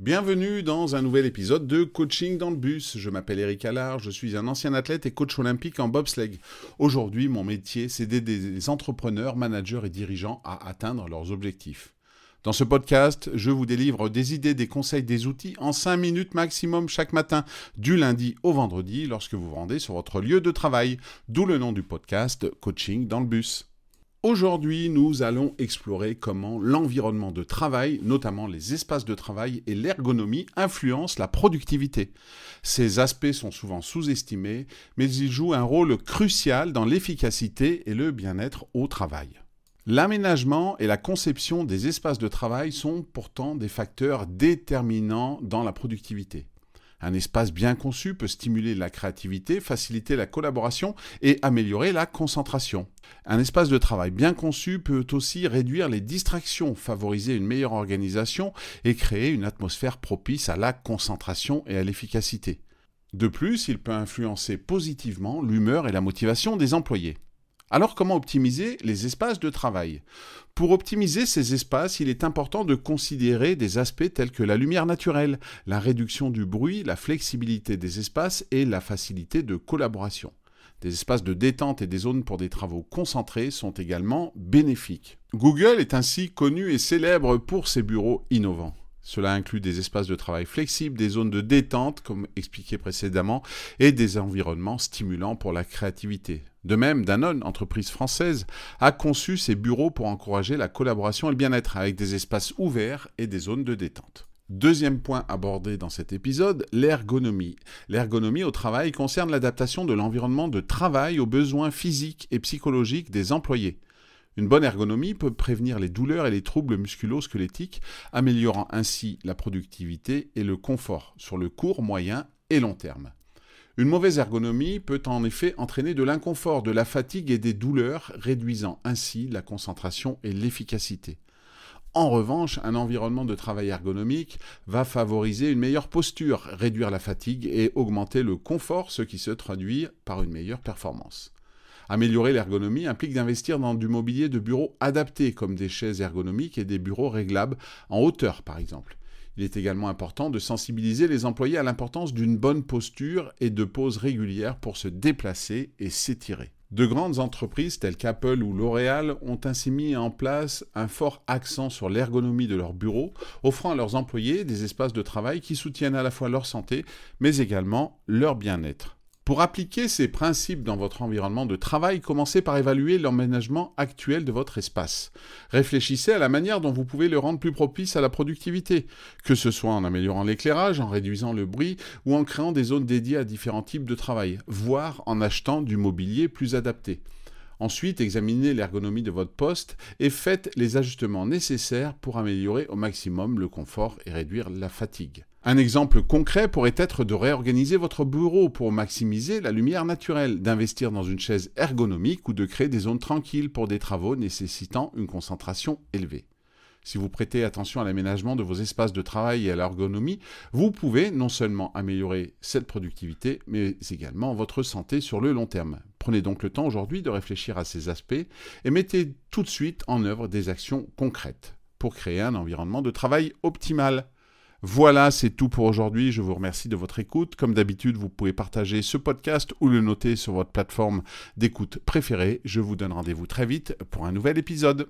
Bienvenue dans un nouvel épisode de Coaching dans le bus. Je m'appelle Eric Allard, je suis un ancien athlète et coach olympique en bobsleigh. Aujourd'hui, mon métier, c'est d'aider les entrepreneurs, managers et dirigeants à atteindre leurs objectifs. Dans ce podcast, je vous délivre des idées, des conseils, des outils en 5 minutes maximum chaque matin, du lundi au vendredi, lorsque vous vous rendez sur votre lieu de travail, d'où le nom du podcast Coaching dans le bus. Aujourd'hui, nous allons explorer comment l'environnement de travail, notamment les espaces de travail et l'ergonomie, influencent la productivité. Ces aspects sont souvent sous-estimés, mais ils jouent un rôle crucial dans l'efficacité et le bien-être au travail. L'aménagement et la conception des espaces de travail sont pourtant des facteurs déterminants dans la productivité. Un espace bien conçu peut stimuler la créativité, faciliter la collaboration et améliorer la concentration. Un espace de travail bien conçu peut aussi réduire les distractions, favoriser une meilleure organisation et créer une atmosphère propice à la concentration et à l'efficacité. De plus, il peut influencer positivement l'humeur et la motivation des employés. Alors comment optimiser les espaces de travail? Pour optimiser ces espaces, il est important de considérer des aspects tels que la lumière naturelle, la réduction du bruit, la flexibilité des espaces et la facilité de collaboration. Des espaces de détente et des zones pour des travaux concentrés sont également bénéfiques. Google est ainsi connu et célèbre pour ses bureaux innovants. Cela inclut des espaces de travail flexibles, des zones de détente, comme expliqué précédemment, et des environnements stimulants pour la créativité. De même, Danone, entreprise française, a conçu ses bureaux pour encourager la collaboration et le bien-être, avec des espaces ouverts et des zones de détente. Deuxième point abordé dans cet épisode, l'ergonomie. L'ergonomie au travail concerne l'adaptation de l'environnement de travail aux besoins physiques et psychologiques des employés. Une bonne ergonomie peut prévenir les douleurs et les troubles musculo-squelettiques, améliorant ainsi la productivité et le confort sur le court, moyen et long terme. Une mauvaise ergonomie peut en effet entraîner de l'inconfort, de la fatigue et des douleurs, réduisant ainsi la concentration et l'efficacité. En revanche, un environnement de travail ergonomique va favoriser une meilleure posture, réduire la fatigue et augmenter le confort, ce qui se traduit par une meilleure performance. Améliorer l'ergonomie implique d'investir dans du mobilier de bureau adapté, comme des chaises ergonomiques et des bureaux réglables en hauteur, par exemple. Il est également important de sensibiliser les employés à l'importance d'une bonne posture et de pauses régulières pour se déplacer et s'étirer. De grandes entreprises telles qu'Apple ou L'Oréal ont ainsi mis en place un fort accent sur l'ergonomie de leurs bureaux, offrant à leurs employés des espaces de travail qui soutiennent à la fois leur santé, mais également leur bien-être. Pour appliquer ces principes dans votre environnement de travail, commencez par évaluer l'emménagement actuel de votre espace. Réfléchissez à la manière dont vous pouvez le rendre plus propice à la productivité, que ce soit en améliorant l'éclairage, en réduisant le bruit ou en créant des zones dédiées à différents types de travail, voire en achetant du mobilier plus adapté. Ensuite, examinez l'ergonomie de votre poste et faites les ajustements nécessaires pour améliorer au maximum le confort et réduire la fatigue. Un exemple concret pourrait être de réorganiser votre bureau pour maximiser la lumière naturelle, d'investir dans une chaise ergonomique ou de créer des zones tranquilles pour des travaux nécessitant une concentration élevée. Si vous prêtez attention à l'aménagement de vos espaces de travail et à l'ergonomie, vous pouvez non seulement améliorer cette productivité, mais également votre santé sur le long terme. Prenez donc le temps aujourd'hui de réfléchir à ces aspects et mettez tout de suite en œuvre des actions concrètes pour créer un environnement de travail optimal. Voilà, c'est tout pour aujourd'hui. Je vous remercie de votre écoute. Comme d'habitude, vous pouvez partager ce podcast ou le noter sur votre plateforme d'écoute préférée. Je vous donne rendez-vous très vite pour un nouvel épisode.